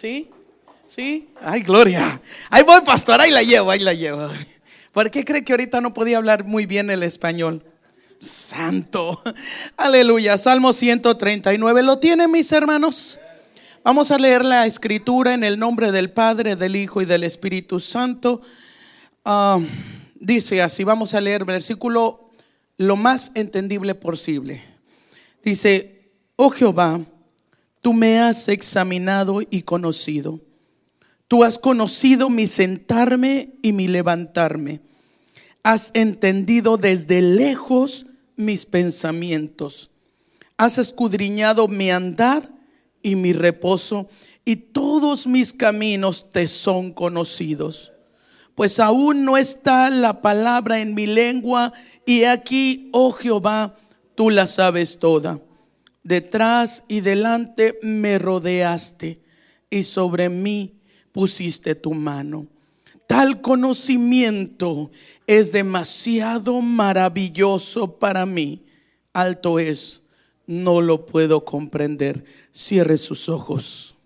¿Sí? ¿Sí? Ay, gloria. Ahí voy, pastor, ahí la llevo, ahí la llevo. ¿Por qué cree que ahorita no podía hablar muy bien el español? Santo. Aleluya. Salmo 139. ¿Lo tienen mis hermanos? Vamos a leer la escritura en el nombre del Padre, del Hijo y del Espíritu Santo. Ah, dice así, vamos a leer versículo lo más entendible posible. Dice, oh Jehová, tú me has examinado y conocido. Tú has conocido mi sentarme y mi levantarme. Has entendido desde lejos mis pensamientos. Has escudriñado mi andar y mi reposo, y todos mis caminos te son conocidos. Pues aún no está la palabra en mi lengua, y aquí, oh Jehová, tú la sabes toda. Detrás y delante me rodeaste, y sobre mí pusiste tu mano. Tal conocimiento es demasiado maravilloso para mí. Alto es, no lo puedo comprender. Cierre sus ojos.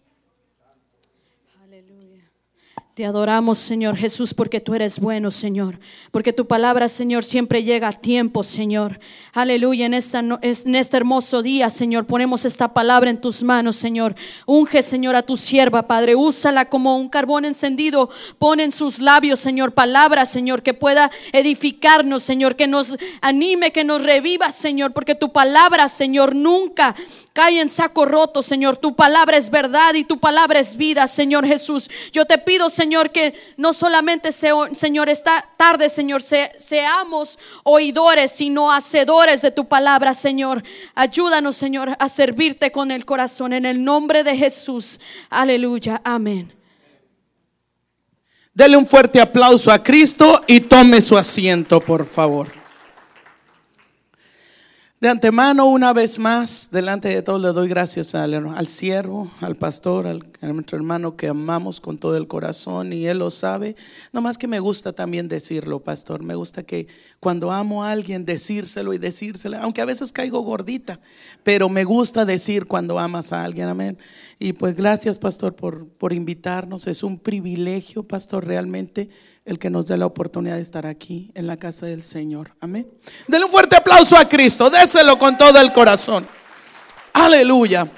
Te adoramos, Señor Jesús, porque tú eres bueno, Señor. Porque tu palabra, Señor, siempre llega a tiempo, Señor. Aleluya. En, este hermoso día, Señor, ponemos esta palabra en tus manos, Señor. Unge, Señor, a tu sierva, Padre. Úsala como un carbón encendido. Pon en sus labios, Señor, palabra, Señor, que pueda edificarnos, Señor. Que nos anime, que nos reviva, Señor. Porque tu palabra, Señor, nunca cae en saco roto, Señor. Tu palabra es verdad y tu palabra es vida, Señor Jesús. Yo te pido, Señor Señor, que no solamente, Señor, esta tarde, Señor, seamos oidores, sino hacedores de tu palabra, Señor. Ayúdanos, Señor, a servirte con el corazón. En el nombre de Jesús. Aleluya. Amén. Dele un fuerte aplauso a Cristo y tome su asiento, por favor. De antemano, una vez más, delante de todos, le doy gracias al, al siervo, al pastor, al, a nuestro hermano que amamos con todo el corazón y él lo sabe. No más que me gusta también decirlo, pastor. Me gusta que cuando amo a alguien, decírselo y decírselo, aunque a veces caigo gordita, pero me gusta decir cuando amas a alguien, amén. Y pues gracias, pastor, por, por invitarnos. Es un privilegio, pastor, realmente el que nos dé la oportunidad de estar aquí en la casa del Señor. Amén. Denle un fuerte aplauso a Cristo. Déselo con todo el corazón. Aleluya.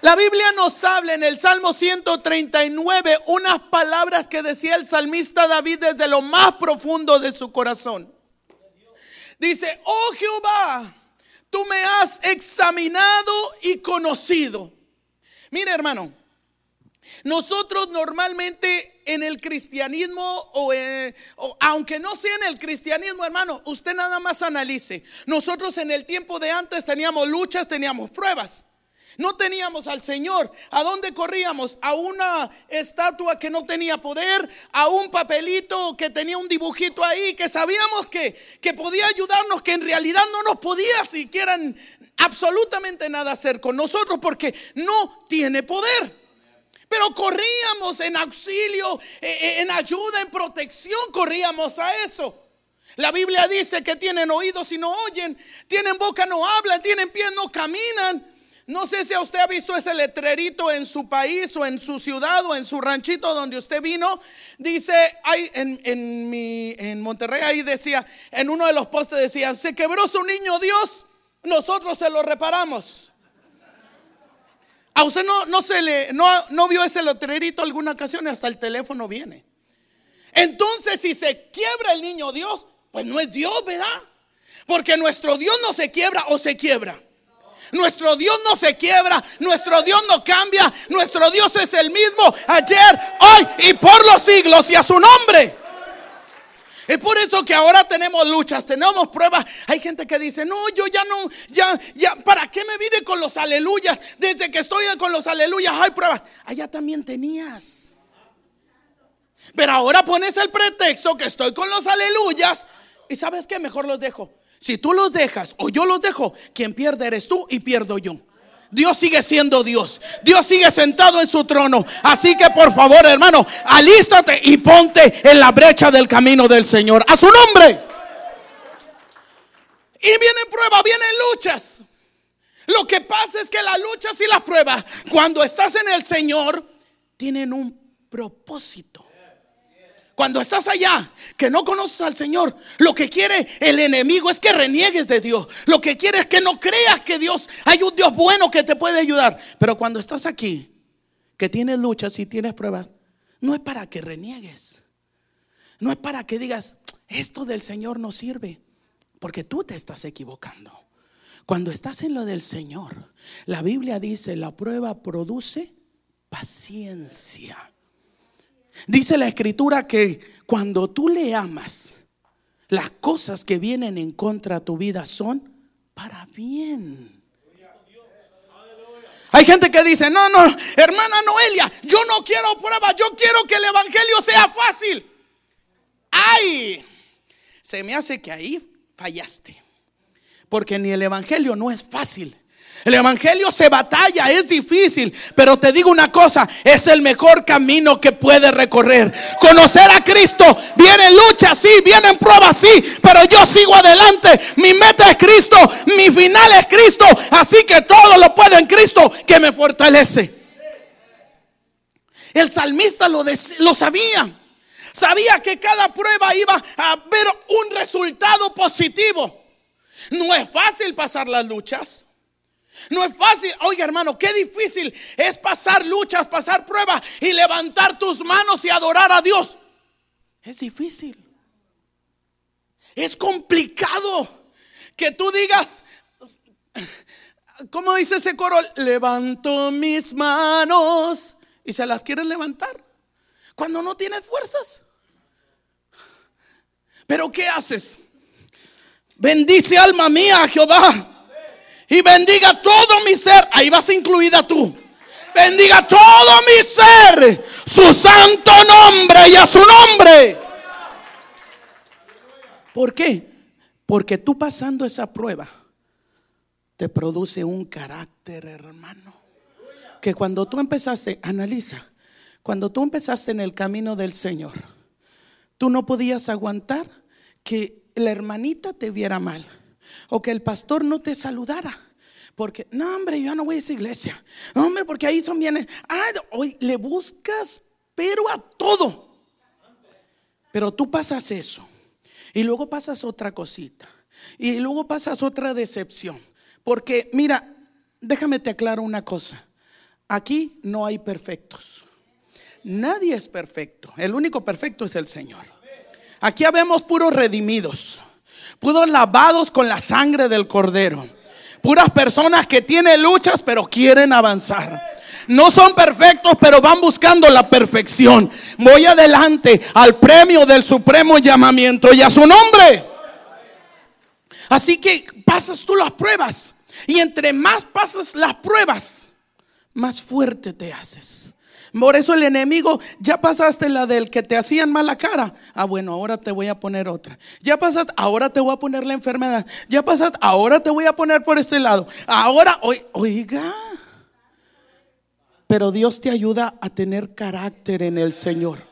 La Biblia nos habla en el Salmo 139 unas palabras que decía el salmista David desde lo más profundo de su corazón. Dice, oh Jehová, tú me has examinado y conocido. Mire hermano, nosotros normalmente en el cristianismo, o, aunque no sea en el cristianismo, hermano, usted nada más analice. Nosotros en el tiempo de antes teníamos luchas, teníamos pruebas. No teníamos al Señor. ¿A dónde corríamos? A una estatua que no tenía poder, a un papelito que tenía un dibujito ahí, que sabíamos que, que podía ayudarnos, que en realidad no nos podía siquiera absolutamente nada hacer con nosotros porque no tiene poder. Pero corríamos en auxilio, eh, eh, en ayuda, en protección, corríamos a eso. La Biblia dice que tienen oídos y no oyen, tienen boca no hablan, tienen pies no caminan. No sé si usted ha visto ese letrerito en su país o en su ciudad o en su ranchito donde usted vino. Dice, hay en, en, mi, en Monterrey ahí decía, en uno de los postes decía, se quebró su niño Dios, nosotros se lo reparamos. A usted no, no, se le, no, no vio ese letrerito alguna ocasión, hasta el teléfono viene. Entonces, si se quiebra el niño Dios, pues no es Dios, ¿verdad? Porque nuestro Dios no se quiebra o se quiebra. Nuestro Dios no se quiebra, nuestro Dios no cambia, nuestro Dios es el mismo ayer, hoy y por los siglos y a su nombre. Es por eso que ahora tenemos luchas, tenemos pruebas. Hay gente que dice, no, yo ya no, ya, ya, ¿para qué me vine con los aleluyas? Desde que estoy con los aleluyas hay pruebas. Allá también tenías. Pero ahora pones el pretexto que estoy con los aleluyas. Y sabes qué, mejor los dejo. Si tú los dejas o yo los dejo, quien pierde eres tú y pierdo yo. Dios sigue siendo Dios. Dios sigue sentado en su trono. Así que por favor, hermano, alístate y ponte en la brecha del camino del Señor. A su nombre. Y vienen pruebas, vienen luchas. Lo que pasa es que las luchas y las pruebas, cuando estás en el Señor, tienen un propósito. Cuando estás allá, que no conoces al Señor, lo que quiere el enemigo es que reniegues de Dios. Lo que quiere es que no creas que Dios hay un Dios bueno que te puede ayudar. Pero cuando estás aquí, que tienes luchas y tienes pruebas, no es para que reniegues. No es para que digas, esto del Señor no sirve, porque tú te estás equivocando. Cuando estás en lo del Señor, la Biblia dice, la prueba produce paciencia. Dice la escritura que cuando tú le amas, las cosas que vienen en contra de tu vida son para bien. Hay gente que dice, no, no, hermana Noelia, yo no quiero pruebas, yo quiero que el Evangelio sea fácil. Ay, se me hace que ahí fallaste. Porque ni el Evangelio no es fácil. El Evangelio se batalla, es difícil, pero te digo una cosa, es el mejor camino que puedes recorrer. Conocer a Cristo, viene lucha, sí, vienen pruebas, sí, pero yo sigo adelante. Mi meta es Cristo, mi final es Cristo, así que todo lo puedo en Cristo que me fortalece. El salmista lo, lo sabía. Sabía que cada prueba iba a ver un resultado positivo. No es fácil pasar las luchas. No es fácil. Oiga, hermano, qué difícil es pasar luchas, pasar pruebas y levantar tus manos y adorar a Dios. Es difícil. Es complicado que tú digas, ¿cómo dice ese coro? Levanto mis manos y se las quieres levantar cuando no tienes fuerzas. Pero ¿qué haces? Bendice alma mía Jehová y bendiga todo mi ser. Ahí vas incluida tú. Bendiga todo mi ser, su santo nombre y a su nombre. ¿Por qué? Porque tú pasando esa prueba te produce un carácter, hermano. Que cuando tú empezaste, analiza, cuando tú empezaste en el camino del Señor, tú no podías aguantar que la hermanita te viera mal o que el pastor no te saludara. Porque, no, hombre, yo no voy a esa iglesia. No, hombre, porque ahí son bienes. Ah, hoy le buscas, pero a todo. Pero tú pasas eso. Y luego pasas otra cosita. Y luego pasas otra decepción. Porque, mira, déjame te aclaro una cosa. Aquí no hay perfectos. Nadie es perfecto. El único perfecto es el Señor. Aquí habemos puros redimidos puros lavados con la sangre del cordero. Puras personas que tienen luchas pero quieren avanzar. No son perfectos, pero van buscando la perfección. Voy adelante al premio del supremo llamamiento y a su nombre. Así que pasas tú las pruebas. Y entre más pasas las pruebas, más fuerte te haces. Por eso el enemigo, ya pasaste la del que te hacían mala cara. Ah, bueno, ahora te voy a poner otra. Ya pasaste, ahora te voy a poner la enfermedad. Ya pasaste, ahora te voy a poner por este lado. Ahora, oiga. Pero Dios te ayuda a tener carácter en el Señor.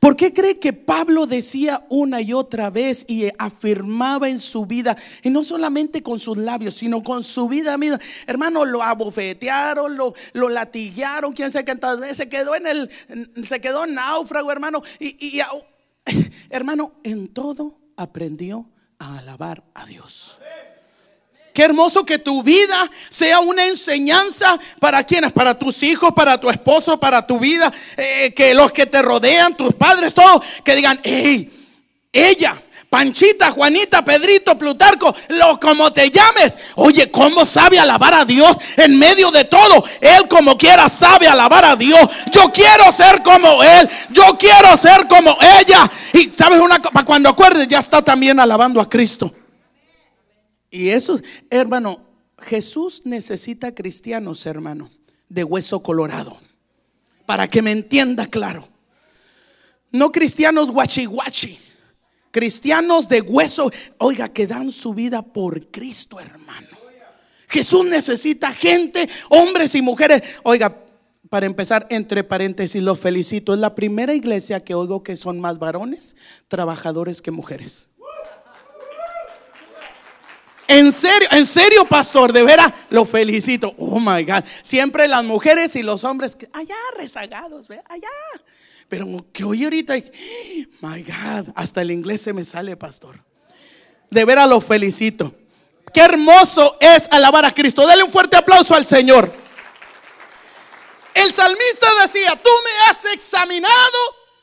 ¿Por qué cree que Pablo decía una y otra vez y afirmaba en su vida, y no solamente con sus labios, sino con su vida misma? Hermano, lo abofetearon, lo, lo latillaron, quién sabe cuántas veces, se quedó en el, se quedó náufrago, hermano. Y, y hermano, en todo aprendió a alabar a Dios. Qué hermoso que tu vida sea una enseñanza para quienes, para tus hijos, para tu esposo, para tu vida, eh, que los que te rodean, tus padres, todos, que digan, hey, ella, Panchita, Juanita, Pedrito, Plutarco, lo como te llames. Oye, ¿cómo sabe alabar a Dios en medio de todo? Él como quiera sabe alabar a Dios. Yo quiero ser como Él. Yo quiero ser como ella. Y sabes una cosa, cuando acuerdes, ya está también alabando a Cristo. Y eso, hermano, Jesús necesita cristianos, hermano, de hueso colorado. Para que me entienda claro. No cristianos guachi. Cristianos de hueso, oiga, que dan su vida por Cristo, hermano. Jesús necesita gente, hombres y mujeres. Oiga, para empezar, entre paréntesis, los felicito. Es la primera iglesia que oigo que son más varones trabajadores que mujeres. En serio, en serio, pastor, de veras, lo felicito. Oh my God. Siempre las mujeres y los hombres, allá rezagados, ¿ve? allá. Pero que hoy ahorita, my God, hasta el inglés se me sale, pastor. De veras lo felicito. Qué hermoso es alabar a Cristo. Dale un fuerte aplauso al Señor. El salmista decía, tú me has examinado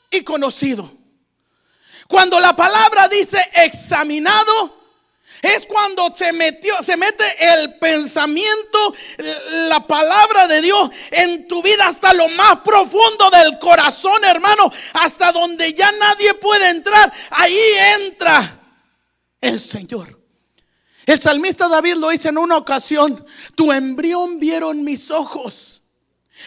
y conocido. Cuando la palabra dice examinado, es cuando se metió, se mete el pensamiento, la palabra de Dios en tu vida hasta lo más profundo del corazón, hermano, hasta donde ya nadie puede entrar. Ahí entra el Señor. El salmista David lo dice en una ocasión, tu embrión vieron mis ojos.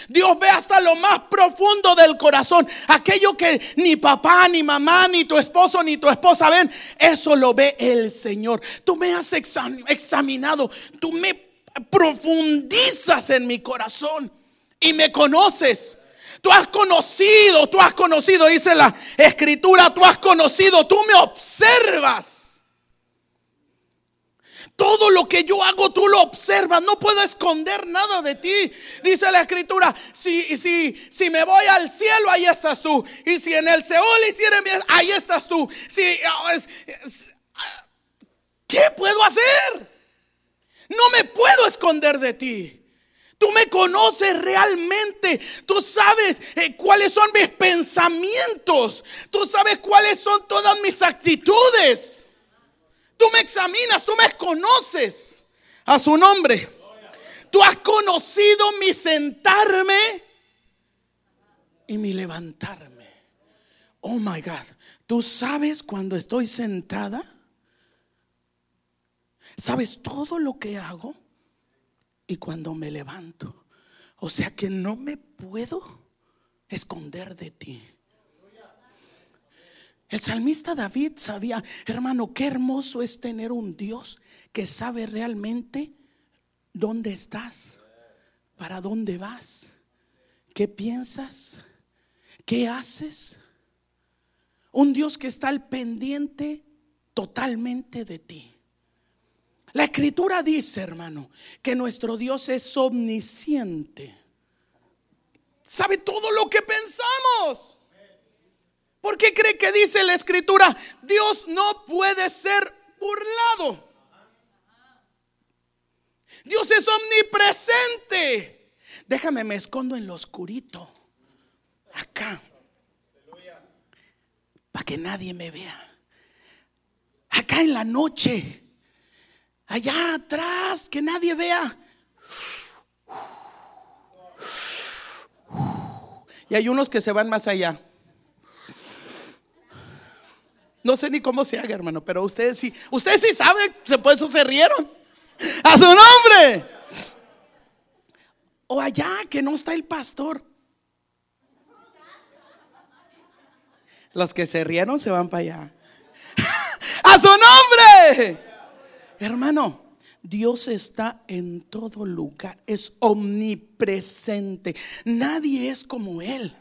Dios ve hasta lo más profundo del corazón. Aquello que ni papá, ni mamá, ni tu esposo, ni tu esposa ven, eso lo ve el Señor. Tú me has examinado, tú me profundizas en mi corazón y me conoces. Tú has conocido, tú has conocido, dice la escritura, tú has conocido, tú me observas. Todo lo que yo hago tú lo observas. No puedo esconder nada de ti. Dice la escritura, si, si, si me voy al cielo, ahí estás tú. Y si en el Seol hiciera ahí estás tú. Si, ¿Qué puedo hacer? No me puedo esconder de ti. Tú me conoces realmente. Tú sabes eh, cuáles son mis pensamientos. Tú sabes cuáles son todas mis actitudes. Tú me examinas, tú me conoces a su nombre. Tú has conocido mi sentarme y mi levantarme. Oh my God. ¿Tú sabes cuando estoy sentada? ¿Sabes todo lo que hago? Y cuando me levanto. O sea que no me puedo esconder de ti. El salmista David sabía, hermano, qué hermoso es tener un Dios que sabe realmente dónde estás, para dónde vas, qué piensas, qué haces. Un Dios que está al pendiente totalmente de ti. La escritura dice, hermano, que nuestro Dios es omnisciente. Sabe todo lo que pensamos. ¿Por qué cree que dice la escritura? Dios no puede ser burlado. Dios es omnipresente. Déjame, me escondo en lo oscurito. Acá. Para que nadie me vea. Acá en la noche. Allá atrás, que nadie vea. Y hay unos que se van más allá. No sé ni cómo se haga, hermano, pero ustedes sí, ustedes sí saben, por eso se rieron. A su nombre. O allá que no está el pastor. Los que se rieron se van para allá. A su nombre. Hermano, Dios está en todo lugar. Es omnipresente. Nadie es como Él.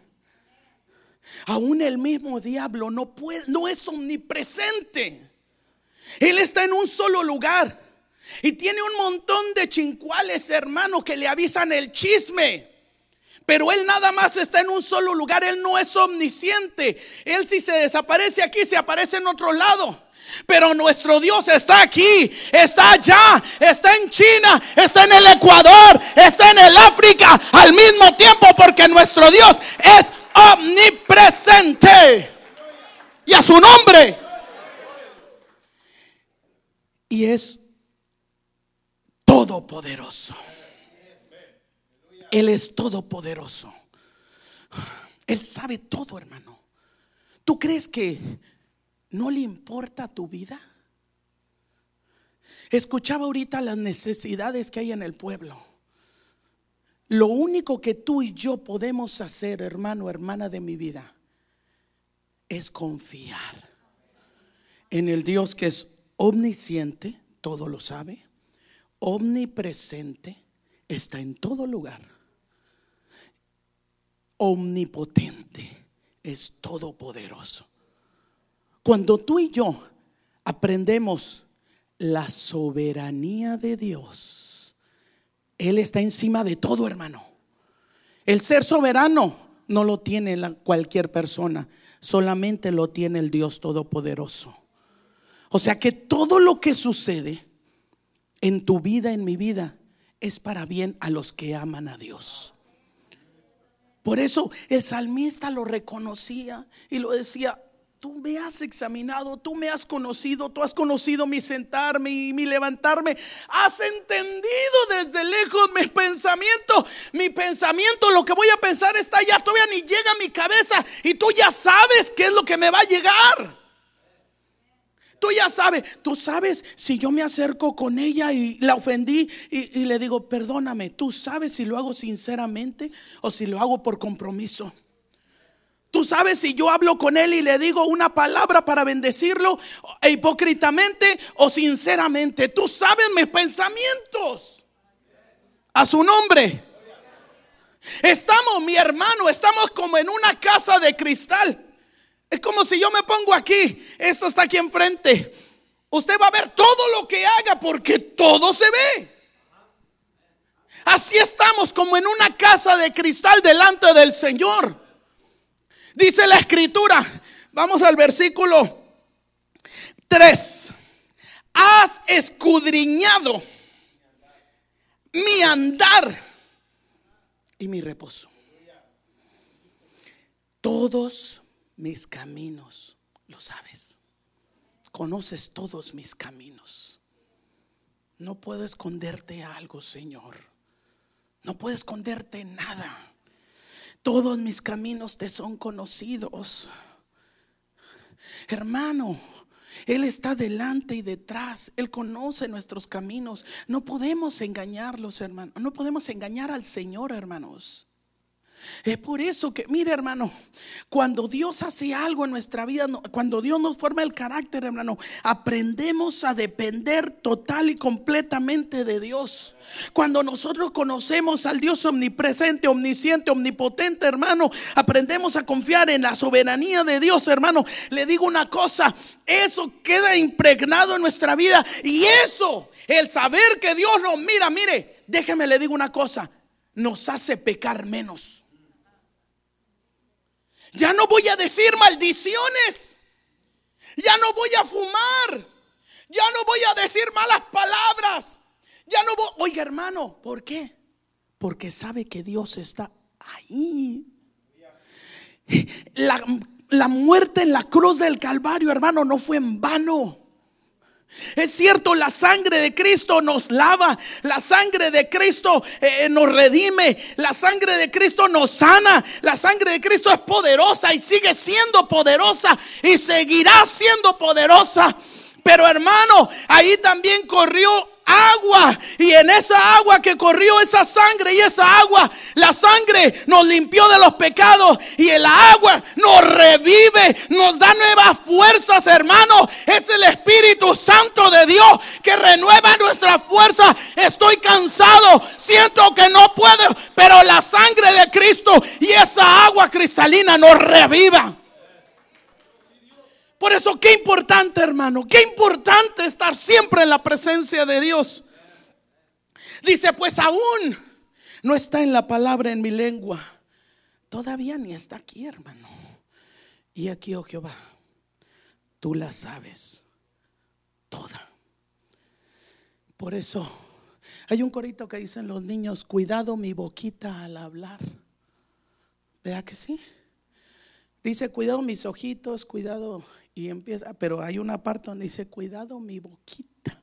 Aún el mismo diablo no puede, no es omnipresente. Él está en un solo lugar y tiene un montón de chincuales, hermano, que le avisan el chisme. Pero él nada más está en un solo lugar, él no es omnisciente. Él si se desaparece aquí, se aparece en otro lado. Pero nuestro Dios está aquí, está allá, está en China, está en el Ecuador, está en el África al mismo tiempo porque nuestro Dios es omnipresente. Y a su nombre. Y es todopoderoso. Él es todopoderoso. Él sabe todo, hermano. ¿Tú crees que no le importa tu vida? Escuchaba ahorita las necesidades que hay en el pueblo. Lo único que tú y yo podemos hacer, hermano, hermana de mi vida, es confiar en el Dios que es omnisciente, todo lo sabe, omnipresente, está en todo lugar, omnipotente, es todopoderoso. Cuando tú y yo aprendemos la soberanía de Dios. Él está encima de todo, hermano. El ser soberano no lo tiene cualquier persona, solamente lo tiene el Dios Todopoderoso. O sea que todo lo que sucede en tu vida, en mi vida, es para bien a los que aman a Dios. Por eso el salmista lo reconocía y lo decía, tú me has examinado, tú me has conocido, tú has conocido mi sentarme y mi levantarme. Has entendido desde lejos mis pensamientos. Mi pensamiento, lo que voy a pensar está ya, todavía ni llega a mi cabeza y tú ya sabes qué es lo que me va a llegar. Tú ya sabes, tú sabes si yo me acerco con ella y la ofendí y, y le digo, perdóname, tú sabes si lo hago sinceramente o si lo hago por compromiso. Tú sabes si yo hablo con él y le digo una palabra para bendecirlo e hipócritamente o sinceramente. Tú sabes mis pensamientos. A su nombre. Estamos, mi hermano, estamos como en una casa de cristal. Es como si yo me pongo aquí. Esto está aquí enfrente. Usted va a ver todo lo que haga porque todo se ve. Así estamos como en una casa de cristal delante del Señor. Dice la escritura, vamos al versículo 3. Has escudriñado mi andar y mi reposo. Todos mis caminos lo sabes. Conoces todos mis caminos. No puedo esconderte algo, Señor. No puedo esconderte nada. Todos mis caminos te son conocidos. Hermano, Él está delante y detrás. Él conoce nuestros caminos. No podemos engañarlos, hermanos. No podemos engañar al Señor, hermanos. Es por eso que, mire hermano, cuando Dios hace algo en nuestra vida, cuando Dios nos forma el carácter, hermano, aprendemos a depender total y completamente de Dios. Cuando nosotros conocemos al Dios omnipresente, omnisciente, omnipotente, hermano, aprendemos a confiar en la soberanía de Dios, hermano. Le digo una cosa, eso queda impregnado en nuestra vida y eso, el saber que Dios nos mira, mire, déjeme le digo una cosa, nos hace pecar menos. Ya no voy a decir maldiciones. Ya no voy a fumar. Ya no voy a decir malas palabras. Ya no voy. Oiga, hermano, ¿por qué? Porque sabe que Dios está ahí. La, la muerte en la cruz del Calvario, hermano, no fue en vano. Es cierto, la sangre de Cristo nos lava, la sangre de Cristo eh, nos redime, la sangre de Cristo nos sana, la sangre de Cristo es poderosa y sigue siendo poderosa y seguirá siendo poderosa. Pero hermano, ahí también corrió agua. Y en esa agua que corrió esa sangre y esa agua, la sangre nos limpió de los pecados y el agua nos revive, nos da nuevas fuerzas, hermano. Es el Espíritu Santo de Dios que renueva nuestra fuerza. Estoy cansado, siento que no puedo, pero la sangre de Cristo y esa agua cristalina nos reviva. Por eso, qué importante, hermano, qué importante estar siempre en la presencia de Dios. Dice, pues aún no está en la palabra en mi lengua. Todavía ni está aquí, hermano. Y aquí, oh Jehová, tú la sabes toda. Por eso, hay un corito que dicen los niños, cuidado mi boquita al hablar. Vea que sí. Dice, cuidado mis ojitos, cuidado y empieza, pero hay una parte donde dice, cuidado mi boquita.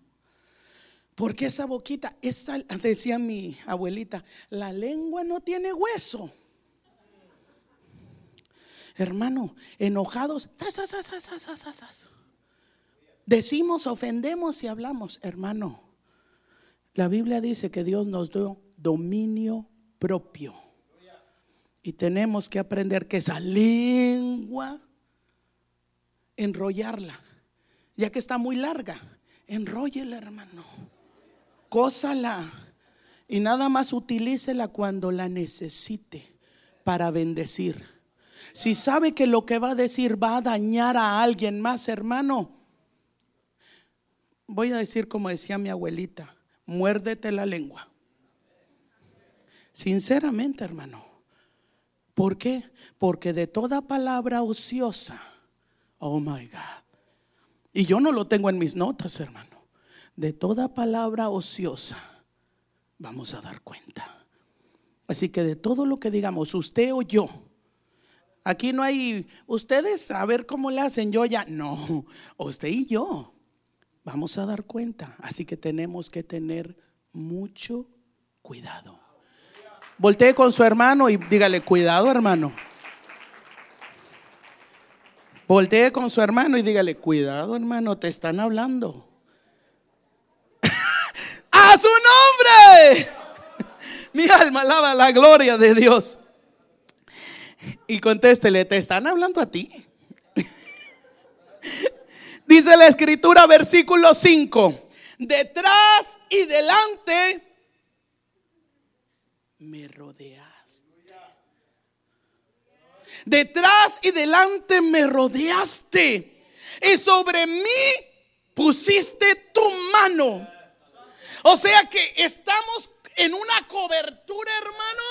Porque esa boquita, esa, decía mi abuelita, la lengua no tiene hueso. Hermano, enojados, decimos, ofendemos y hablamos. Hermano, la Biblia dice que Dios nos dio dominio propio. Y tenemos que aprender que esa lengua enrollarla, ya que está muy larga. Enróllela, hermano. Cósala. Y nada más utilícela cuando la necesite para bendecir. Si sabe que lo que va a decir va a dañar a alguien más, hermano, voy a decir como decía mi abuelita, muérdete la lengua. Sinceramente, hermano. ¿Por qué? Porque de toda palabra ociosa, oh my God. Y yo no lo tengo en mis notas, hermano. De toda palabra ociosa, vamos a dar cuenta. Así que de todo lo que digamos, usted o yo, aquí no hay, ustedes a ver cómo le hacen, yo ya, no, usted y yo, vamos a dar cuenta. Así que tenemos que tener mucho cuidado. Voltee con su hermano y dígale, cuidado hermano. Voltee con su hermano y dígale, cuidado hermano, te están hablando. ¡A su nombre! Mi alma alaba la gloria de Dios. Y contéstele, ¿te están hablando a ti? Dice la escritura, versículo 5, detrás y delante me rodeaste. Detrás y delante me rodeaste. Y sobre mí pusiste tu mano. O sea que estamos en una cobertura, hermano.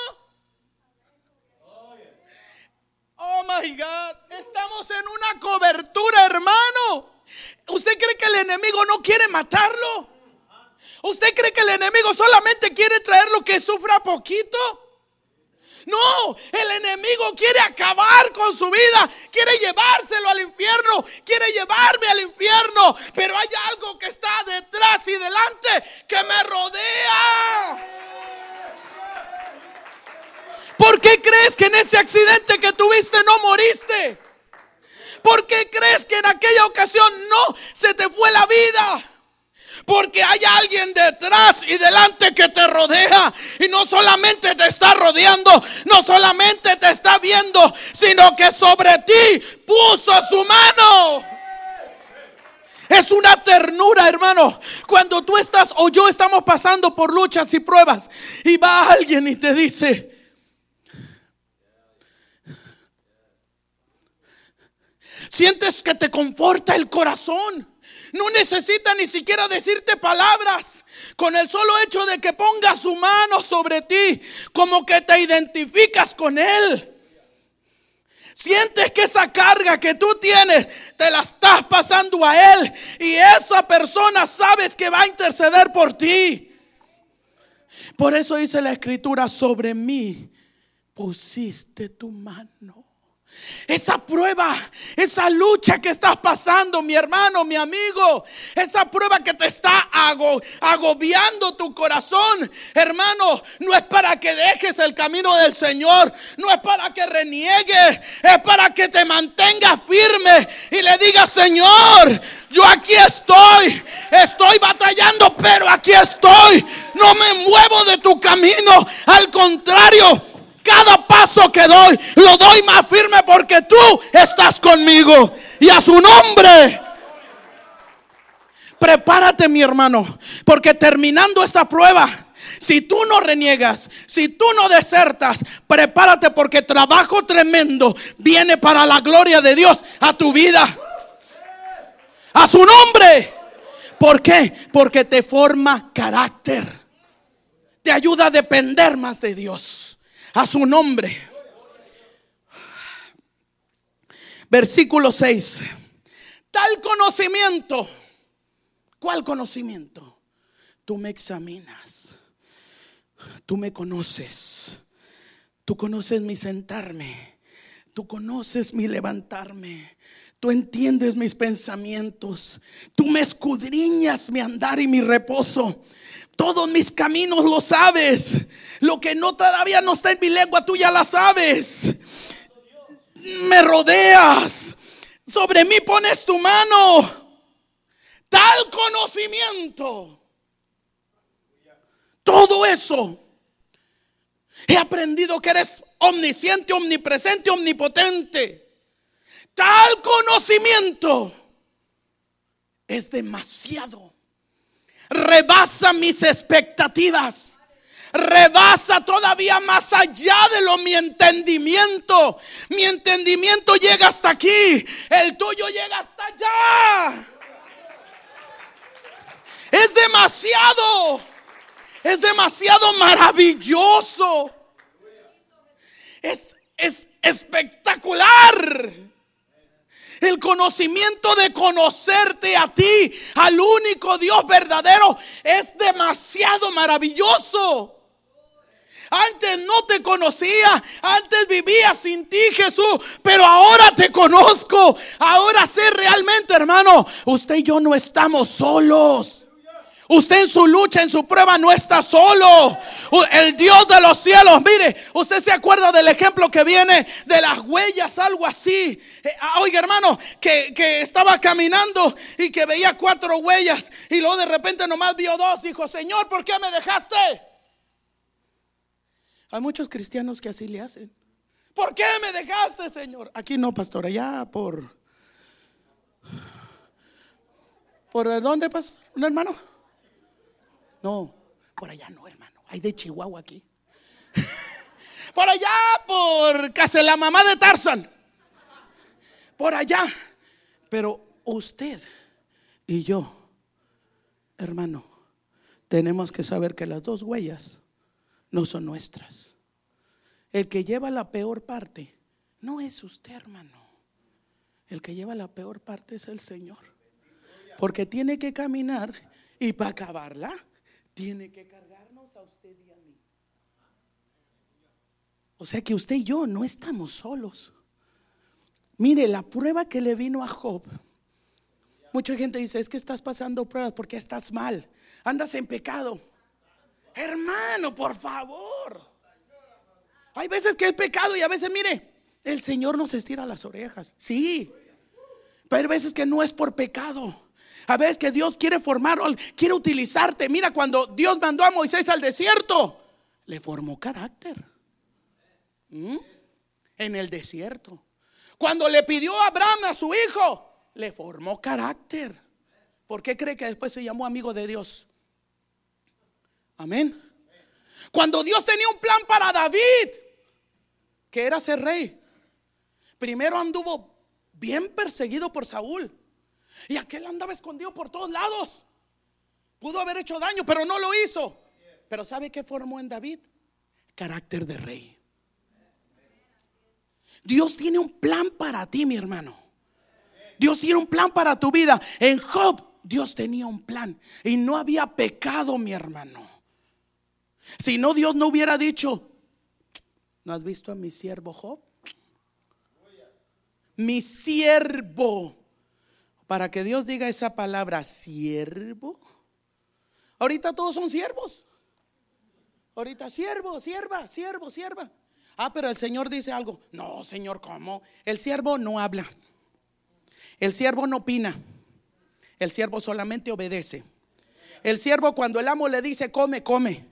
Oh my God, estamos en una cobertura, hermano. ¿Usted cree que el enemigo no quiere matarlo? ¿Usted cree que el enemigo solamente quiere traer lo que sufra poquito? No, el enemigo quiere acabar con su vida, quiere llevárselo al infierno, quiere llevarme al infierno, pero hay algo que está detrás y delante que me rodea. ¿Por qué crees que en ese accidente que tuviste no moriste? ¿Por qué crees que en aquella ocasión no se te fue la vida? Porque hay alguien detrás y delante que te rodea. Y no solamente te está rodeando, no solamente te está viendo, sino que sobre ti puso su mano. Es una ternura, hermano. Cuando tú estás o yo estamos pasando por luchas y pruebas y va alguien y te dice, sientes que te conforta el corazón. No necesita ni siquiera decirte palabras. Con el solo hecho de que ponga su mano sobre ti, como que te identificas con Él. Sientes que esa carga que tú tienes te la estás pasando a Él y esa persona sabes que va a interceder por ti. Por eso dice la escritura, sobre mí pusiste tu mano. Esa prueba, esa lucha que estás pasando, mi hermano, mi amigo, esa prueba que te está agobiando tu corazón, hermano, no es para que dejes el camino del Señor, no es para que reniegues, es para que te mantengas firme y le digas, Señor, yo aquí estoy, estoy batallando, pero aquí estoy, no me muevo de tu camino, al contrario, cada paso que doy, lo doy más firme porque tú estás conmigo. Y a su nombre. Prepárate, mi hermano, porque terminando esta prueba, si tú no reniegas, si tú no desertas, prepárate porque trabajo tremendo viene para la gloria de Dios a tu vida. A su nombre. ¿Por qué? Porque te forma carácter. Te ayuda a depender más de Dios a su nombre. Versículo 6. Tal conocimiento. ¿Cuál conocimiento? Tú me examinas. Tú me conoces. Tú conoces mi sentarme. Tú conoces mi levantarme. Tú entiendes mis pensamientos. Tú me escudriñas mi andar y mi reposo. Todos mis caminos lo sabes. Lo que no todavía no está en mi lengua, tú ya la sabes. Me rodeas. Sobre mí pones tu mano. Tal conocimiento. Todo eso. He aprendido que eres omnisciente, omnipresente, omnipotente. Tal conocimiento es demasiado rebasa mis expectativas. Rebasa todavía más allá de lo mi entendimiento. Mi entendimiento llega hasta aquí. El tuyo llega hasta allá. Es demasiado. Es demasiado maravilloso. Es, es espectacular. El conocimiento de conocerte a ti, al único Dios verdadero, es demasiado maravilloso. Antes no te conocía, antes vivía sin ti Jesús, pero ahora te conozco. Ahora sé realmente, hermano, usted y yo no estamos solos. Usted en su lucha, en su prueba, no está solo. El Dios de los cielos, mire, usted se acuerda del ejemplo que viene de las huellas, algo así. Eh, ah, oiga, hermano, que, que, estaba caminando y que veía cuatro huellas y luego de repente nomás vio dos. Dijo, Señor, ¿por qué me dejaste? Hay muchos cristianos que así le hacen. ¿Por qué me dejaste, Señor? Aquí no, pastor, allá por... ¿Por dónde, pastor? ¿Un hermano? No, por allá no, hermano. Hay de Chihuahua aquí. por allá, por casi la mamá de Tarzan. Por allá. Pero usted y yo, hermano, tenemos que saber que las dos huellas no son nuestras. El que lleva la peor parte no es usted, hermano. El que lleva la peor parte es el Señor. Porque tiene que caminar y para acabarla tiene que cargarnos a usted y a mí. O sea que usted y yo no estamos solos. Mire, la prueba que le vino a Job. Mucha gente dice, es que estás pasando pruebas porque estás mal, andas en pecado. Hermano, por favor. Hay veces que es pecado y a veces, mire, el Señor nos estira las orejas. Sí, pero hay veces que no es por pecado. A que Dios quiere formar, quiere utilizarte. Mira, cuando Dios mandó a Moisés al desierto, le formó carácter. ¿Mm? En el desierto. Cuando le pidió a Abraham a su hijo, le formó carácter. ¿Por qué cree que después se llamó amigo de Dios? Amén. Cuando Dios tenía un plan para David, que era ser rey, primero anduvo bien perseguido por Saúl. Y aquel andaba escondido por todos lados. Pudo haber hecho daño, pero no lo hizo. Pero ¿sabe qué formó en David? Carácter de rey. Dios tiene un plan para ti, mi hermano. Dios tiene un plan para tu vida. En Job, Dios tenía un plan. Y no había pecado, mi hermano. Si no, Dios no hubiera dicho, ¿no has visto a mi siervo Job? Mi siervo para que Dios diga esa palabra, siervo. Ahorita todos son siervos. Ahorita siervo, sierva, siervo, sierva. Ah, pero el Señor dice algo. No, Señor, ¿cómo? El siervo no habla. El siervo no opina. El siervo solamente obedece. El siervo cuando el amo le dice come, come.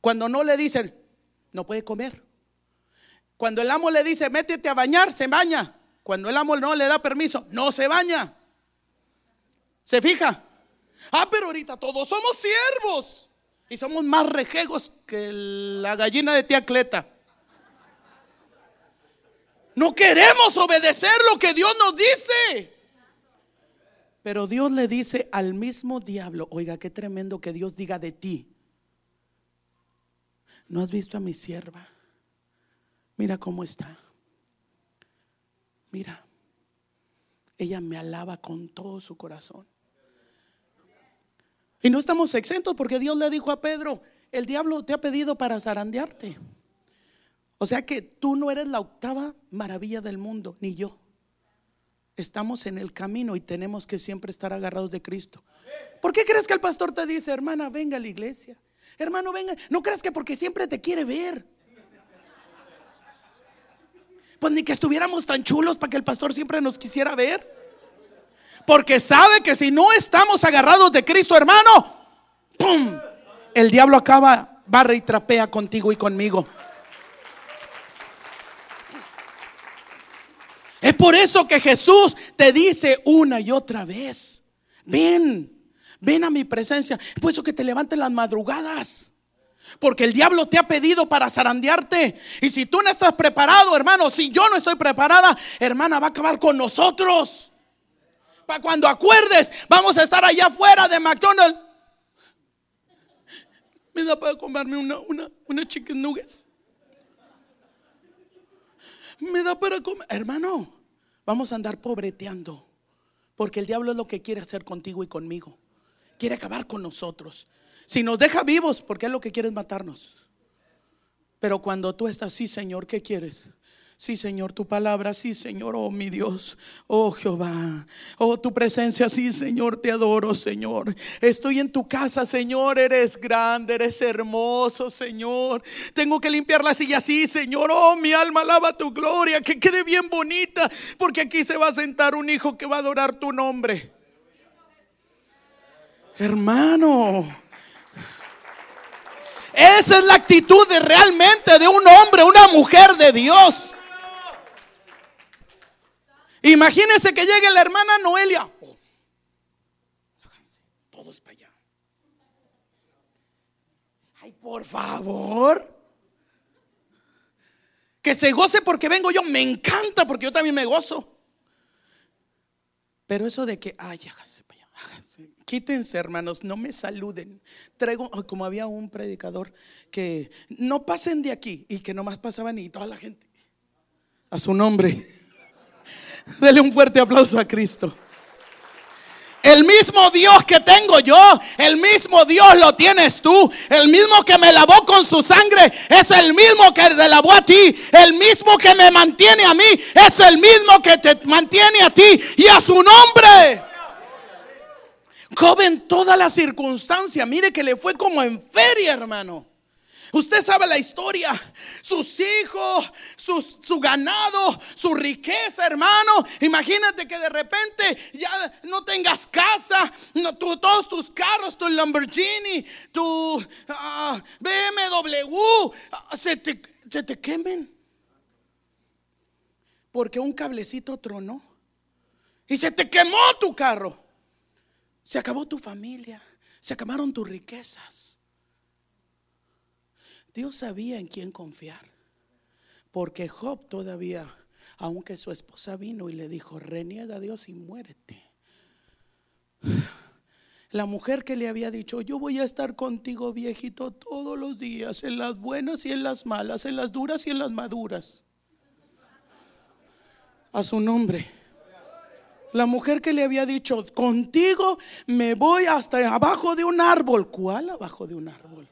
Cuando no le dicen, no puede comer. Cuando el amo le dice, métete a bañar, se baña. Cuando el amo no le da permiso, no se baña. ¿Se fija? Ah, pero ahorita todos somos siervos. Y somos más rejegos que la gallina de tía Cleta. No queremos obedecer lo que Dios nos dice. Pero Dios le dice al mismo diablo, oiga, qué tremendo que Dios diga de ti. ¿No has visto a mi sierva? Mira cómo está. Mira, ella me alaba con todo su corazón. Y no estamos exentos porque Dios le dijo a Pedro, el diablo te ha pedido para zarandearte. O sea que tú no eres la octava maravilla del mundo, ni yo. Estamos en el camino y tenemos que siempre estar agarrados de Cristo. ¿Por qué crees que el pastor te dice, hermana, venga a la iglesia? Hermano, venga. No creas que porque siempre te quiere ver. Pues ni que estuviéramos tan chulos para que el pastor siempre nos quisiera ver. Porque sabe que si no estamos agarrados de Cristo, hermano, ¡pum! El diablo acaba, barra y trapea contigo y conmigo. Es por eso que Jesús te dice una y otra vez, ven, ven a mi presencia. Es por eso que te levanten las madrugadas. Porque el diablo te ha pedido para zarandearte. Y si tú no estás preparado, hermano, si yo no estoy preparada, hermana, va a acabar con nosotros para cuando acuerdes, vamos a estar allá afuera de McDonald's. Me da para comerme una, una, una chicken nuggets. Me da para comer. Hermano, vamos a andar pobreteando. Porque el diablo es lo que quiere hacer contigo y conmigo. Quiere acabar con nosotros. Si nos deja vivos, porque es lo que quiere es matarnos. Pero cuando tú estás así, Señor, ¿qué quieres? Sí, Señor, tu palabra, sí, Señor, oh mi Dios, oh Jehová, oh tu presencia, sí, Señor, te adoro, Señor. Estoy en tu casa, Señor, eres grande, eres hermoso, Señor. Tengo que limpiar la silla, sí, Señor, oh mi alma alaba tu gloria, que quede bien bonita, porque aquí se va a sentar un hijo que va a adorar tu nombre. Hermano, esa es la actitud de realmente de un hombre, una mujer de Dios. Imagínense que llegue la hermana Noelia. Todos para allá. Ay, por favor. Que se goce porque vengo yo. Me encanta porque yo también me gozo. Pero eso de que, ay, hágase para allá, hágase. Quítense, hermanos, no me saluden. Traigo, como había un predicador que no pasen de aquí y que nomás pasaban y toda la gente a su nombre. Dele un fuerte aplauso a Cristo. El mismo Dios que tengo yo, el mismo Dios lo tienes tú. El mismo que me lavó con su sangre es el mismo que te lavó a ti. El mismo que me mantiene a mí es el mismo que te mantiene a ti y a su nombre. Joven, toda la circunstancia, mire que le fue como en feria, hermano. Usted sabe la historia, sus hijos, su, ganado, su riqueza, hermano. Imagínate que de repente ya no tengas casa, no, todos tus carros, tu Lamborghini, tu ah, BMW, ah, se, te, se te quemen. Porque un cablecito tronó y se te quemó tu carro. Se acabó tu familia, se acabaron tus riquezas. Dios sabía en quién confiar. Porque Job todavía, aunque su esposa vino y le dijo, reniega a Dios y muérete. La mujer que le había dicho, yo voy a estar contigo viejito todos los días, en las buenas y en las malas, en las duras y en las maduras. A su nombre. La mujer que le había dicho, contigo me voy hasta abajo de un árbol. ¿Cuál abajo de un árbol?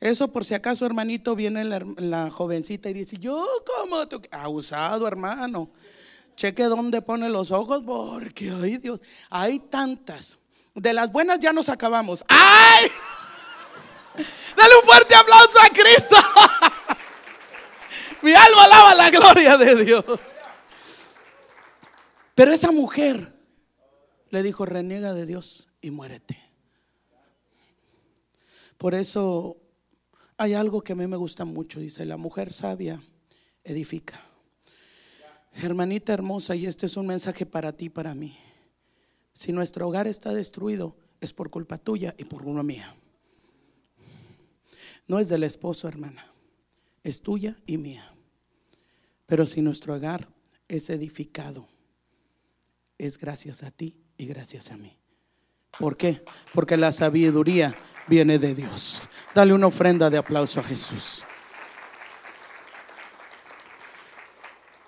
Eso por si acaso, hermanito, viene la, jovencita y dice, yo como tú, usado hermano. Cheque dónde pone los ojos porque, ay Dios, hay tantas. De las buenas ya nos acabamos. ¡Ay! Dale un fuerte aplauso a Cristo. Mi alma alaba la gloria de Dios. Pero esa mujer le dijo, reniega de Dios y muérete. Por eso hay algo que a mí me gusta mucho, dice, la mujer sabia edifica. Hermanita hermosa, y este es un mensaje para ti, para mí. Si nuestro hogar está destruido, es por culpa tuya y por una mía. No es del esposo, hermana, es tuya y mía. Pero si nuestro hogar es edificado, es gracias a ti y gracias a mí. ¿Por qué? Porque la sabiduría viene de Dios. Dale una ofrenda de aplauso a Jesús.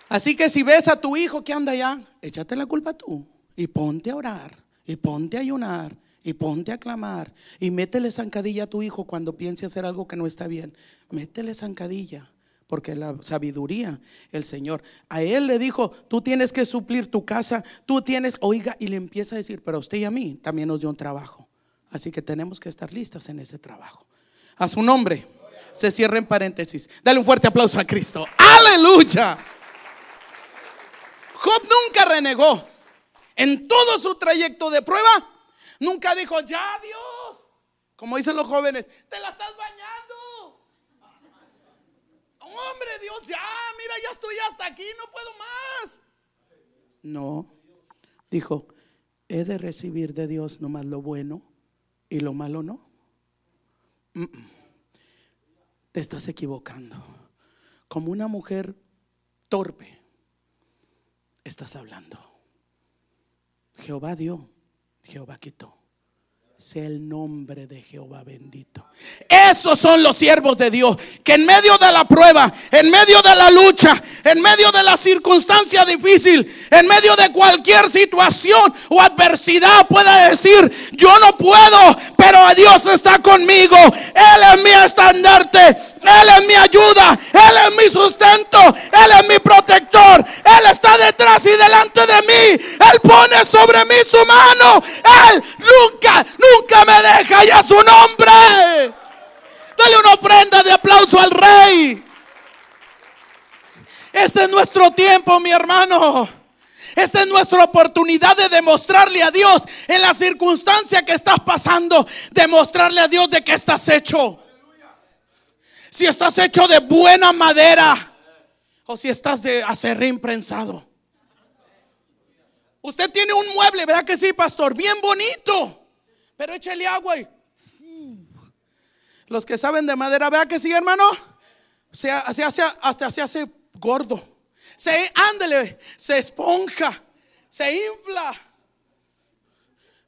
Así que si ves a tu hijo que anda allá, échate la culpa tú y ponte a orar y ponte a ayunar y ponte a clamar y métele zancadilla a tu hijo cuando piense hacer algo que no está bien. Métele zancadilla. Porque la sabiduría, el Señor, a él le dijo, tú tienes que suplir tu casa, tú tienes, oiga, y le empieza a decir, pero a usted y a mí también nos dio un trabajo. Así que tenemos que estar listos en ese trabajo. A su nombre. Se cierra en paréntesis. Dale un fuerte aplauso a Cristo. Aleluya. Job nunca renegó. En todo su trayecto de prueba, nunca dijo, ya Dios, como dicen los jóvenes, te la estás bañando. Hombre, Dios, ya, mira, ya estoy hasta aquí, no puedo más. No, dijo, he de recibir de Dios nomás lo bueno y lo malo no. Te estás equivocando. Como una mujer torpe, estás hablando. Jehová dio, Jehová quitó. Sea el nombre de Jehová bendito. Esos son los siervos de Dios, que en medio de la prueba, en medio de la lucha, en medio de la circunstancia difícil, en medio de cualquier situación o adversidad pueda decir, yo no puedo, pero Dios está conmigo. Él es mi estandarte, Él es mi ayuda, Él es mi sustento, Él es mi protector, Él está detrás y delante de mí, Él pone sobre mí su mano, Él nunca, nunca me deja y a su nombre. Dale una ofrenda de aplauso al rey. Este es nuestro tiempo, mi hermano. Esta es nuestra oportunidad de demostrarle a Dios en la circunstancia que estás pasando, demostrarle a Dios de que estás hecho. Si estás hecho de buena madera o si estás de acerrín prensado. Usted tiene un mueble, ¿verdad que sí, pastor? Bien bonito. Pero échale agua y. Los que saben de madera, ¿verdad que sí, hermano? Se, hace, hasta se hace gordo. Se, ándele, se esponja, se infla.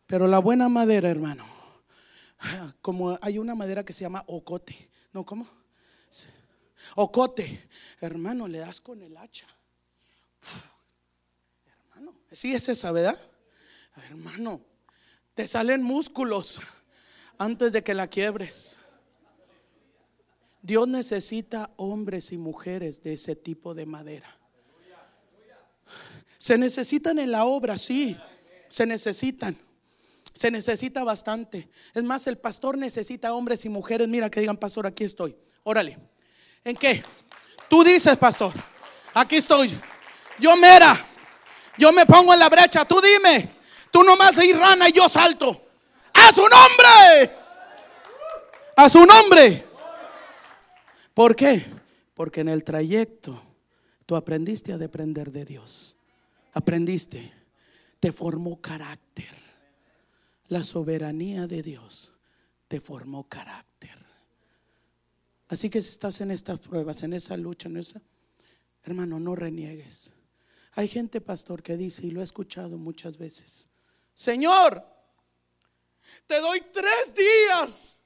Pero la buena madera, hermano, como hay una madera que se llama ocote, ¿no? ¿Cómo? Ocote, hermano, le das con el hacha. Hermano, sí es esa, ¿verdad? Hermano, te salen músculos antes de que la quiebres. Dios necesita hombres y mujeres de ese tipo de madera. Se necesitan en la obra, sí, se necesitan. Se necesita bastante. Es más, el pastor necesita hombres y mujeres. Mira que digan, pastor, aquí estoy. Órale. ¿En qué? Tú dices, pastor, aquí estoy. Yo mera, yo me pongo en la brecha. Tú dime. Tú nomás ir rana y yo salto. A su nombre. A su nombre. ¿Por qué? Porque en el trayecto tú aprendiste a depender de Dios. Aprendiste. Te formó carácter. La soberanía de Dios te formó carácter. Así que si estás en estas pruebas, en esa lucha, en esa, hermano, no reniegues. Hay gente, pastor, que dice, y lo he escuchado muchas veces, Señor, te doy tres días.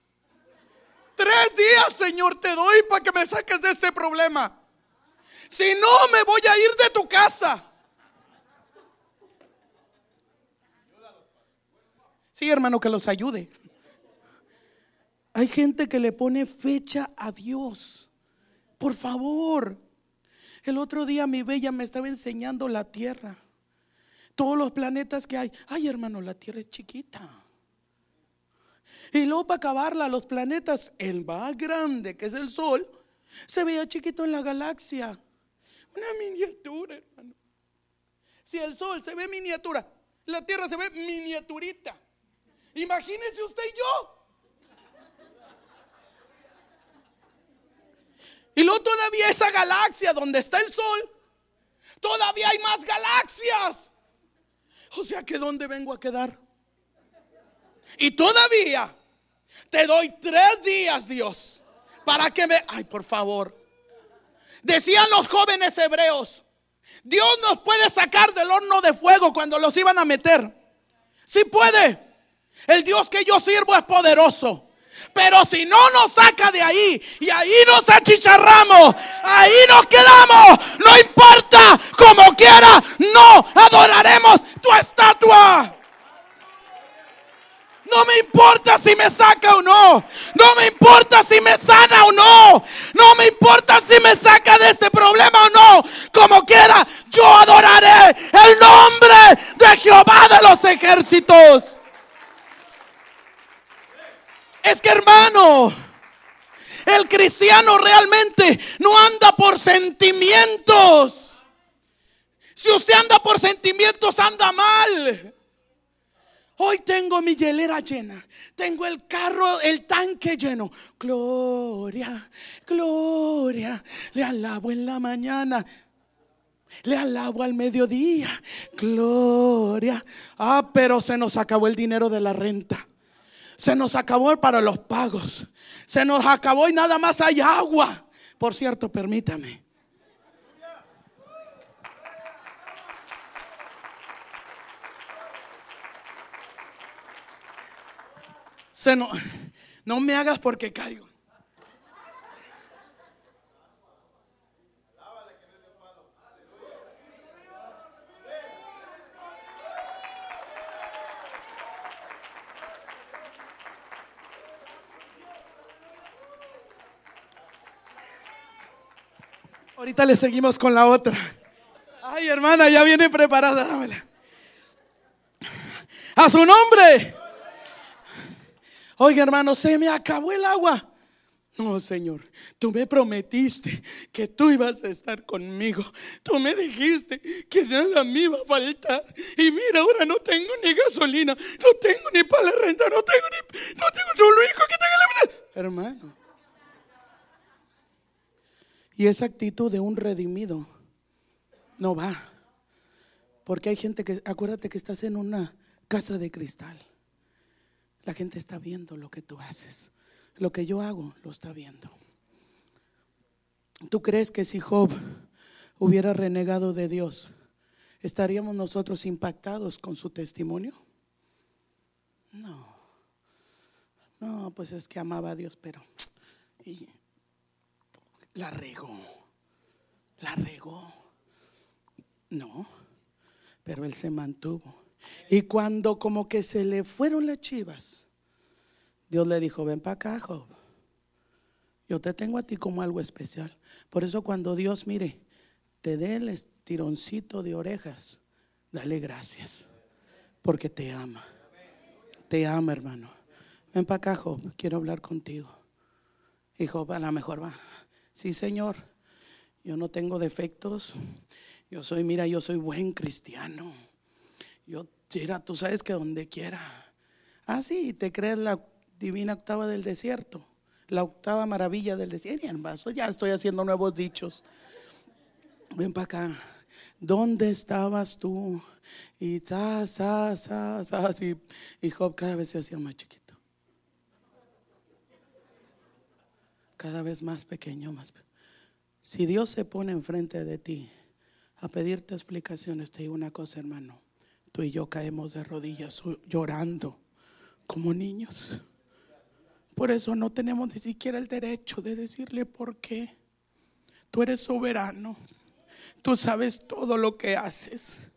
Tres días, Señor, te doy para que me saques de este problema. Si no, me voy a ir de tu casa. Sí, hermano, que los ayude. Hay gente que le pone fecha a Dios. Por favor. El otro día mi bella me estaba enseñando la tierra todos los planetas que hay. Ay, hermano, la Tierra es chiquita. Y luego para acabarla, los planetas, el más grande, que es el Sol, se veía chiquito en la galaxia. Una miniatura, hermano. Si el Sol se ve miniatura, la Tierra se ve miniaturita. Imagínese usted y yo. Y luego todavía esa galaxia donde está el Sol, todavía hay más galaxias. O sea que ¿dónde vengo a quedar? Y todavía te doy tres días, Dios, para que me... Ay, por favor. Decían los jóvenes hebreos, Dios nos puede sacar del horno de fuego cuando los iban a meter. Sí puede. El Dios que yo sirvo es poderoso. Pero si no nos saca de ahí y ahí nos achicharramos, ahí nos quedamos, no importa como quiera, no adoraremos tu estatua. No me importa si me saca o no. No me importa si me sana o no. No me importa si me saca de este problema o no. Como quiera, yo adoraré el nombre de Jehová de los ejércitos. Es que hermano, el cristiano realmente no anda por sentimientos. Si usted anda por sentimientos, anda mal. Hoy tengo mi hielera llena. Tengo el carro, el tanque lleno. Gloria, gloria. Le alabo en la mañana. Le alabo al mediodía. Gloria. Ah, pero se nos acabó el dinero de la renta. Se nos acabó para los pagos. Se nos acabó y nada más hay agua. Por cierto, permítame. Se no, no me hagas porque caigo. Ahorita le seguimos con la otra. Ay, hermana, ya viene preparada, dámela. A su nombre. Oiga, hermano, se me acabó el agua. No, Señor, tú me prometiste que tú ibas a estar conmigo. Tú me dijiste que nada me iba a faltar. Y mira, ahora no tengo ni gasolina, no tengo ni para la renta, no tengo ni. No tengo lo único que tengo la Hermano. Y esa actitud de un redimido no va. Porque hay gente que, acuérdate que estás en una casa de cristal. La gente está viendo lo que tú haces. Lo que yo hago, lo está viendo. ¿Tú crees que si Job hubiera renegado de Dios, estaríamos nosotros impactados con su testimonio? No. No, pues es que amaba a Dios, pero la regó. La regó. No, pero él se mantuvo. Y cuando como que se le fueron las chivas, Dios le dijo, ven para acá, Job. Yo te tengo a ti como algo especial. Por eso cuando Dios, mire, te dé el estironcito de orejas, dale gracias. Porque te ama. Te ama, hermano. Ven para acá, Job. Quiero hablar contigo. Y Job a lo mejor va. Sí, Señor, yo no tengo defectos. Yo soy, mira, yo soy buen cristiano. Yo, mira, tú sabes que donde quiera. Ah, sí, te crees la divina octava del desierto. La octava maravilla del desierto. Bien, ya estoy haciendo nuevos dichos. Ven para acá. ¿Dónde estabas tú? Y sa, sa, sa, sa, y, y Job cada vez se hacía más chiquito. cada vez más pequeño, más Si Dios se pone enfrente de ti a pedirte explicaciones, te digo una cosa, hermano. Tú y yo caemos de rodillas llorando como niños. Por eso no tenemos ni siquiera el derecho de decirle por qué. Tú eres soberano. Tú sabes todo lo que haces.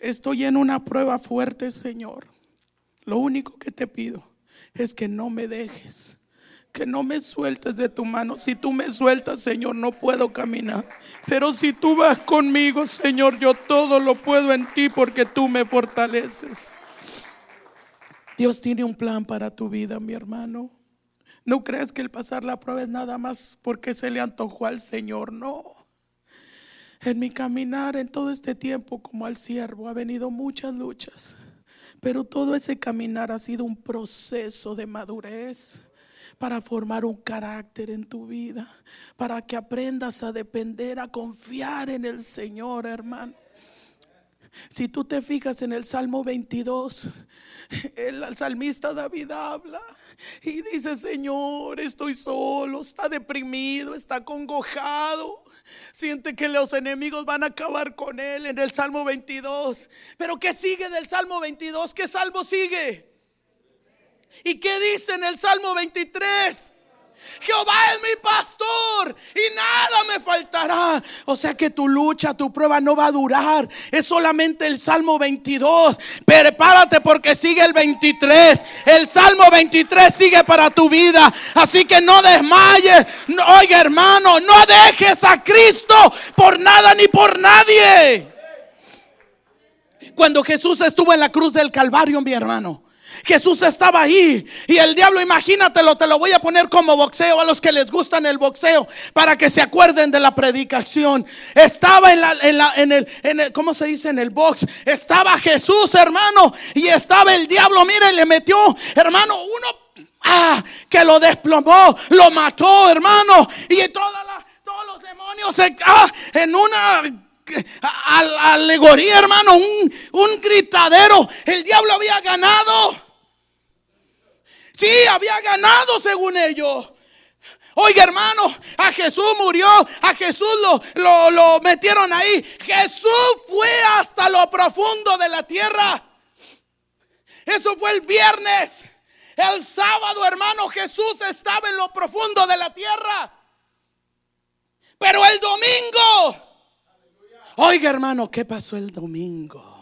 Estoy en una prueba fuerte, Señor. Lo único que te pido es que no me dejes que no me sueltes de tu mano. Si tú me sueltas, Señor, no puedo caminar. Pero si tú vas conmigo, Señor, yo todo lo puedo en ti porque tú me fortaleces. Dios tiene un plan para tu vida, mi hermano. No creas que el pasar la prueba es nada más porque se le antojó al Señor, no. En mi caminar en todo este tiempo como al siervo ha venido muchas luchas, pero todo ese caminar ha sido un proceso de madurez para formar un carácter en tu vida, para que aprendas a depender, a confiar en el Señor, hermano. Si tú te fijas en el Salmo 22, el salmista David habla y dice, Señor, estoy solo, está deprimido, está congojado, siente que los enemigos van a acabar con él en el Salmo 22. Pero ¿qué sigue del Salmo 22? ¿Qué salmo sigue? ¿Y qué dice en el Salmo 23? Jehová es mi pastor y nada me faltará. O sea que tu lucha, tu prueba no va a durar. Es solamente el Salmo 22. Prepárate porque sigue el 23. El Salmo 23 sigue para tu vida. Así que no desmayes. oiga hermano, no dejes a Cristo por nada ni por nadie. Cuando Jesús estuvo en la cruz del Calvario, mi hermano. Jesús estaba ahí y el diablo, imagínatelo, te lo voy a poner como boxeo a los que les gustan el boxeo para que se acuerden de la predicación. Estaba en, la, en, la, en, el, en el, ¿cómo se dice? En el box. Estaba Jesús, hermano, y estaba el diablo. Mire, le metió, hermano, uno ah, que lo desplomó, lo mató, hermano, y todos los demonios ah, en una alegoría, hermano, un, un gritadero. El diablo había ganado. Sí, había ganado según ellos. Oiga, hermano, a Jesús murió, a Jesús lo, lo, metieron ahí. Jesús fue hasta lo profundo de la tierra. Eso fue el viernes. El sábado, hermano, Jesús estaba en lo profundo de la tierra. Pero el domingo, oiga hermano, ¿qué pasó el domingo?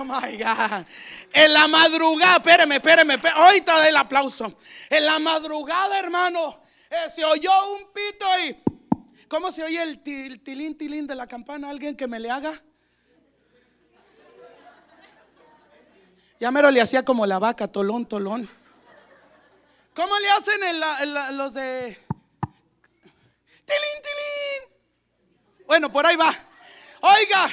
Oh my God. En la madrugada, espéreme, espéreme, espéreme. ahorita el aplauso. En la madrugada, hermano, eh, se oyó un pito y ¿cómo se oye el tilín, tilín de la campana? ¿Alguien que me le haga? Ya mero le hacía como la vaca, tolón, tolón. ¿Cómo le hacen en, los de... Tilín, tilín. Bueno, por ahí va. Oiga,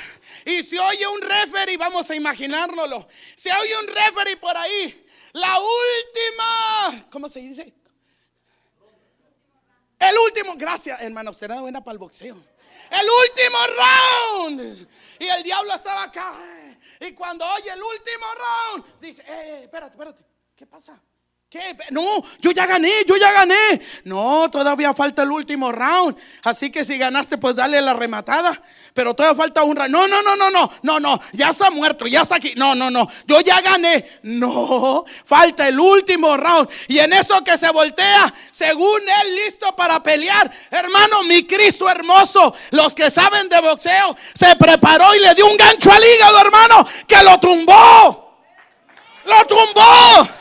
y si oye un referee, vamos a imaginárnoslo. Si oye un referee por ahí, la última, ¿cómo se dice? El último, gracias hermano, será buena para el boxeo. El último round. Y el diablo estaba acá. Y cuando oye el último round, dice, eh, eh, espérate, espérate, ¿qué pasa? No, yo ya gané, yo ya gané. No, todavía falta el último round. Así que si ganaste, pues dale la rematada. Pero todavía falta un round. No, no, no, no, no, no, no. Ya está muerto, ya está aquí. No, no, no. Yo ya gané. No, falta el último round. Y en eso que se voltea, según él listo para pelear. Hermano, mi Cristo hermoso. Los que saben de boxeo, se preparó y le dio un gancho al hígado, hermano, que lo tumbó. Lo tumbó.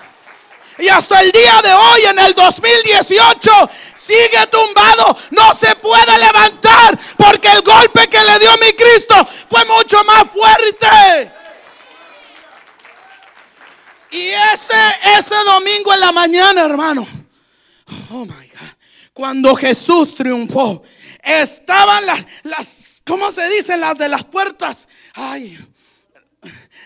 Y hasta el día de hoy, en el 2018, sigue tumbado. No se puede levantar porque el golpe que le dio mi Cristo fue mucho más fuerte. Y ese, ese domingo en la mañana, hermano. Oh my God. Cuando Jesús triunfó, estaban las, las ¿cómo se dicen? Las de las puertas. Ay,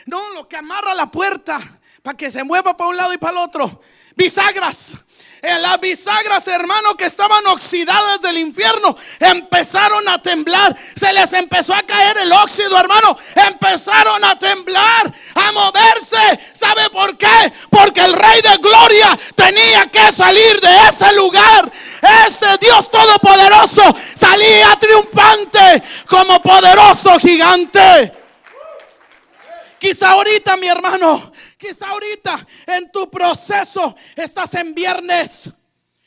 no, lo que amarra la puerta para que se mueva para un lado y para el otro. Bisagras. En las bisagras, hermano, que estaban oxidadas del infierno, empezaron a temblar. Se les empezó a caer el óxido, hermano. Empezaron a temblar, a moverse. ¿Sabe por qué? Porque el Rey de Gloria tenía que salir de ese lugar. Ese Dios Todopoderoso salía triunfante como poderoso gigante. Quizá ahorita, mi hermano, quizá ahorita en tu proceso estás en viernes.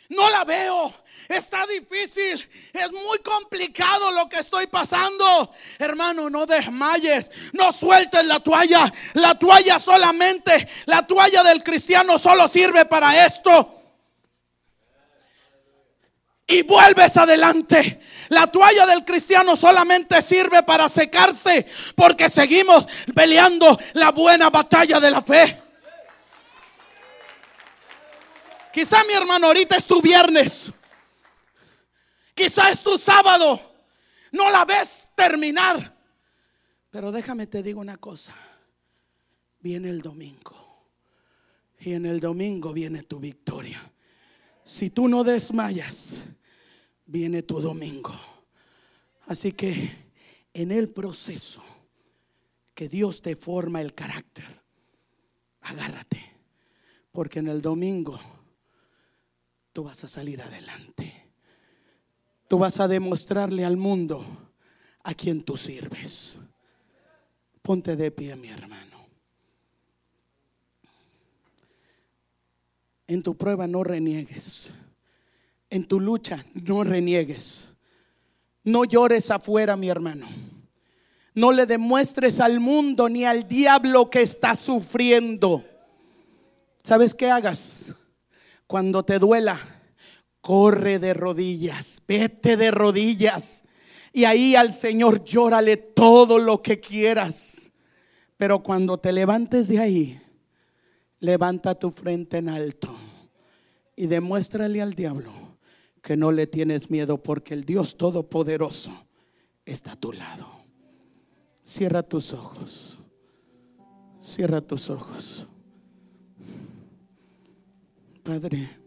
No la veo. Está difícil. Es muy complicado lo que estoy pasando. Hermano, no desmayes. No sueltes la toalla. La toalla solamente, la toalla del cristiano solo sirve para esto y vuelves adelante. La toalla del cristiano solamente sirve para secarse porque seguimos peleando la buena batalla de la fe. Quizá mi hermano ahorita es tu viernes. Quizá es tu sábado. No la ves terminar. Pero déjame te digo una cosa. Viene el domingo. Y en el domingo viene tu victoria. Si tú no desmayas, viene tu domingo. Así que en el proceso que Dios te forma el carácter, agárrate, porque en el domingo tú vas a salir adelante. Tú vas a demostrarle al mundo a quien tú sirves. Ponte de pie, mi hermano. En tu prueba no reniegues en tu lucha, no reniegues. No llores afuera, mi hermano. No le demuestres al mundo ni al diablo que está sufriendo. ¿Sabes qué hagas? Cuando te duela, corre de rodillas, vete de rodillas. Y ahí al Señor llórale todo lo que quieras. Pero cuando te levantes de ahí, levanta tu frente en alto y demuéstrale al diablo que no le tienes miedo porque el Dios Todopoderoso está a tu lado. Cierra tus ojos. Cierra tus ojos. Padre.